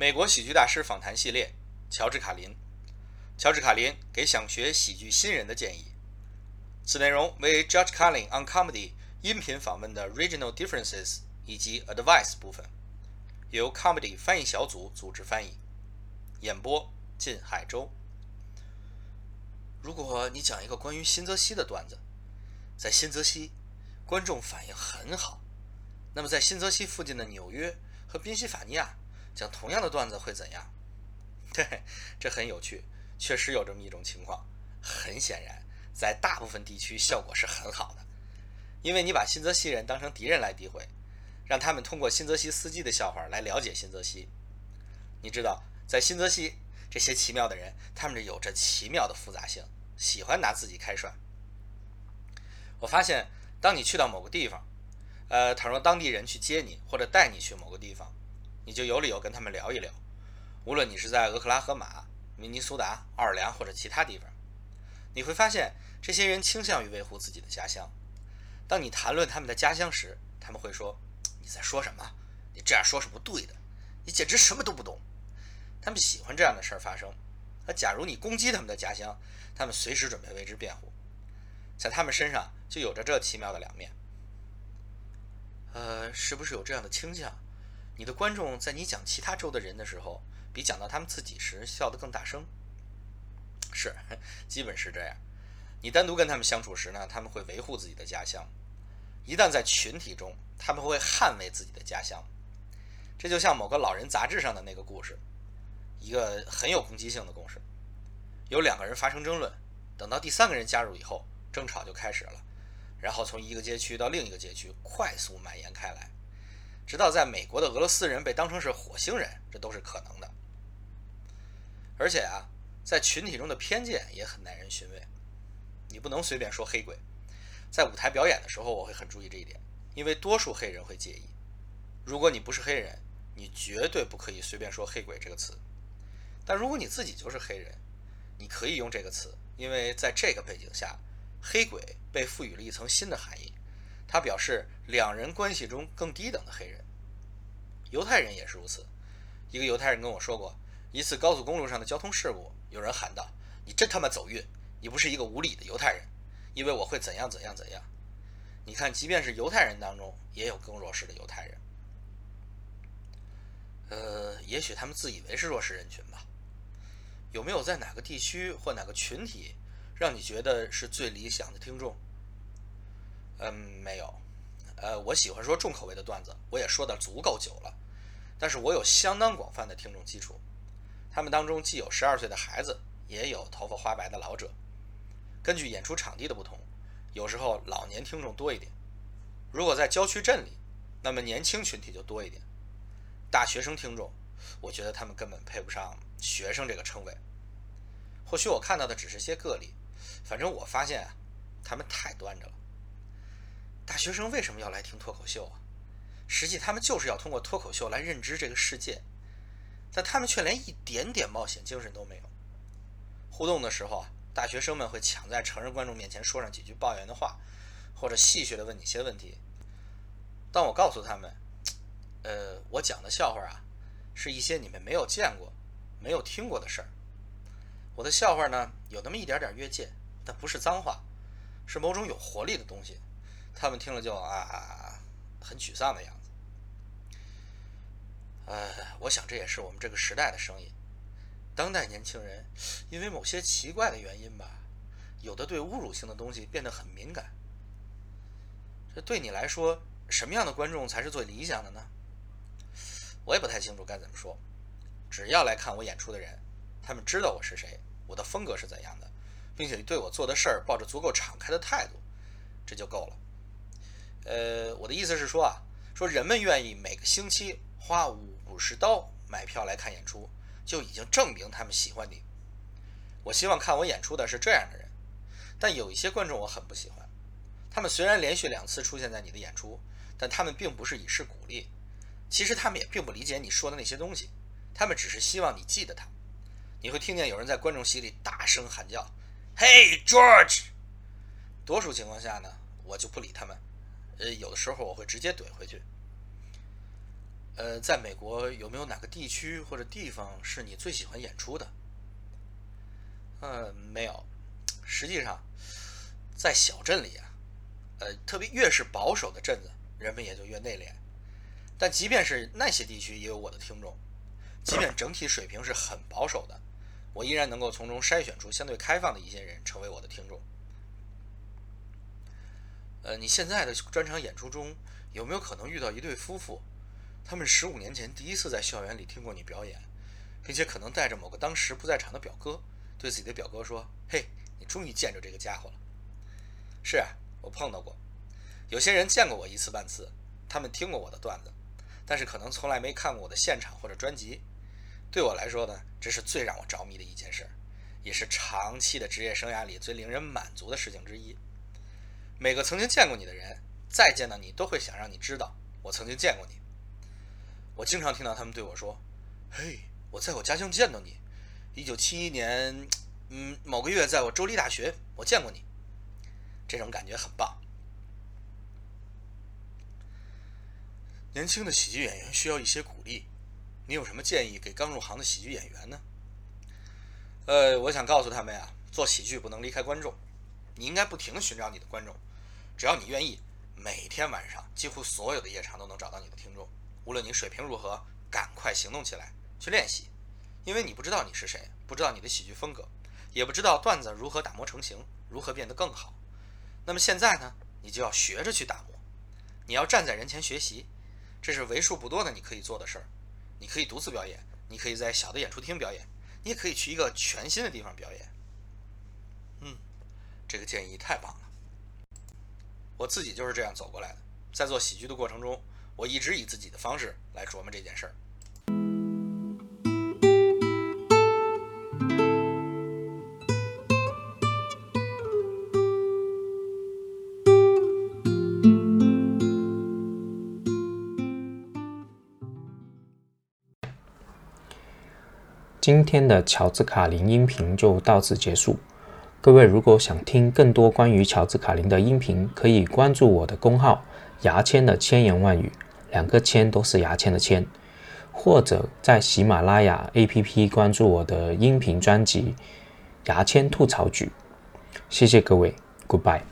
美国喜剧大师访谈系列，乔治·卡林。乔治·卡林给想学喜剧新人的建议。此内容为 Judge Carlin on Comedy 音频访问的 Regional Differences 以及 Advice 部分，由 Comedy 翻译小组组织翻译，演播靳海洲。如果你讲一个关于新泽西的段子，在新泽西，观众反应很好，那么在新泽西附近的纽约和宾夕法尼亚讲同样的段子会怎样？嘿嘿，这很有趣，确实有这么一种情况。很显然，在大部分地区效果是很好的，因为你把新泽西人当成敌人来诋毁，让他们通过新泽西司机的笑话来了解新泽西。你知道，在新泽西。这些奇妙的人，他们有着奇妙的复杂性，喜欢拿自己开涮。我发现，当你去到某个地方，呃，倘若当地人去接你或者带你去某个地方，你就有理由跟他们聊一聊。无论你是在俄克拉荷马、明尼苏达、奥尔良或者其他地方，你会发现这些人倾向于维护自己的家乡。当你谈论他们的家乡时，他们会说：“你在说什么？你这样说是不对的，你简直什么都不懂。”他们喜欢这样的事儿发生。那假如你攻击他们的家乡，他们随时准备为之辩护。在他们身上就有着这奇妙的两面。呃，是不是有这样的倾向？你的观众在你讲其他州的人的时候，比讲到他们自己时笑得更大声？是，基本是这样。你单独跟他们相处时呢，他们会维护自己的家乡；一旦在群体中，他们会捍卫自己的家乡。这就像某个老人杂志上的那个故事。一个很有攻击性的故事，有两个人发生争论，等到第三个人加入以后，争吵就开始了，然后从一个街区到另一个街区快速蔓延开来，直到在美国的俄罗斯人被当成是火星人，这都是可能的。而且啊，在群体中的偏见也很耐人寻味，你不能随便说黑鬼。在舞台表演的时候，我会很注意这一点，因为多数黑人会介意。如果你不是黑人，你绝对不可以随便说黑鬼这个词。但如果你自己就是黑人，你可以用这个词，因为在这个背景下，黑鬼被赋予了一层新的含义，他表示两人关系中更低等的黑人。犹太人也是如此。一个犹太人跟我说过，一次高速公路上的交通事故，有人喊道：“你真他妈走运，你不是一个无理的犹太人，因为我会怎样怎样怎样。”你看，即便是犹太人当中，也有更弱势的犹太人。呃，也许他们自以为是弱势人群吧。有没有在哪个地区或哪个群体，让你觉得是最理想的听众？嗯，没有。呃，我喜欢说重口味的段子，我也说的足够久了。但是我有相当广泛的听众基础，他们当中既有十二岁的孩子，也有头发花白的老者。根据演出场地的不同，有时候老年听众多一点。如果在郊区镇里，那么年轻群体就多一点。大学生听众，我觉得他们根本配不上。学生这个称谓，或许我看到的只是些个例，反正我发现啊，他们太端着了。大学生为什么要来听脱口秀啊？实际他们就是要通过脱口秀来认知这个世界，但他们却连一点点冒险精神都没有。互动的时候啊，大学生们会抢在成人观众面前说上几句抱怨的话，或者戏谑的问你些问题。当我告诉他们，呃，我讲的笑话啊，是一些你们没有见过。没有听过的事儿，我的笑话呢有那么一点点越界，但不是脏话，是某种有活力的东西。他们听了就啊，很沮丧的样子。呃，我想这也是我们这个时代的声音。当代年轻人因为某些奇怪的原因吧，有的对侮辱性的东西变得很敏感。这对你来说，什么样的观众才是最理想的呢？我也不太清楚该怎么说。只要来看我演出的人，他们知道我是谁，我的风格是怎样的，并且对我做的事儿抱着足够敞开的态度，这就够了。呃，我的意思是说啊，说人们愿意每个星期花五十刀买票来看演出，就已经证明他们喜欢你。我希望看我演出的是这样的人，但有一些观众我很不喜欢。他们虽然连续两次出现在你的演出，但他们并不是以示鼓励，其实他们也并不理解你说的那些东西。他们只是希望你记得他。你会听见有人在观众席里大声喊叫：“Hey George！” 多数情况下呢，我就不理他们。呃，有的时候我会直接怼回去。呃，在美国有没有哪个地区或者地方是你最喜欢演出的？呃，没有。实际上，在小镇里啊，呃，特别越是保守的镇子，人们也就越内敛。但即便是那些地区，也有我的听众。即便整体水平是很保守的，我依然能够从中筛选出相对开放的一些人，成为我的听众。呃，你现在的专场演出中，有没有可能遇到一对夫妇？他们十五年前第一次在校园里听过你表演，并且可能带着某个当时不在场的表哥，对自己的表哥说：“嘿，你终于见着这个家伙了。”是啊，我碰到过。有些人见过我一次半次，他们听过我的段子，但是可能从来没看过我的现场或者专辑。对我来说呢，这是最让我着迷的一件事，也是长期的职业生涯里最令人满足的事情之一。每个曾经见过你的人，再见到你都会想让你知道我曾经见过你。我经常听到他们对我说：“嘿，我在我家乡见到你，一九七一年，嗯，某个月在我州立大学，我见过你。”这种感觉很棒。年轻的喜剧演员需要一些鼓励，你有什么建议给刚入行的喜剧演员呢？呃，我想告诉他们呀，做喜剧不能离开观众，你应该不停的寻找你的观众。只要你愿意，每天晚上几乎所有的夜场都能找到你的听众。无论你水平如何，赶快行动起来，去练习，因为你不知道你是谁，不知道你的喜剧风格，也不知道段子如何打磨成型，如何变得更好。那么现在呢，你就要学着去打磨。你要站在人前学习，这是为数不多的你可以做的事儿。你可以独自表演，你可以在小的演出厅表演，你也可以去一个全新的地方表演。嗯，这个建议太棒了。我自己就是这样走过来的，在做喜剧的过程中，我一直以自己的方式来琢磨这件事儿。今天的乔治卡林音频就到此结束。各位如果想听更多关于乔治卡林的音频，可以关注我的公号“牙签的千言万语”，两个“签”都是牙签的“签”，或者在喜马拉雅 APP 关注我的音频专辑《牙签吐槽局》。谢谢各位，Goodbye。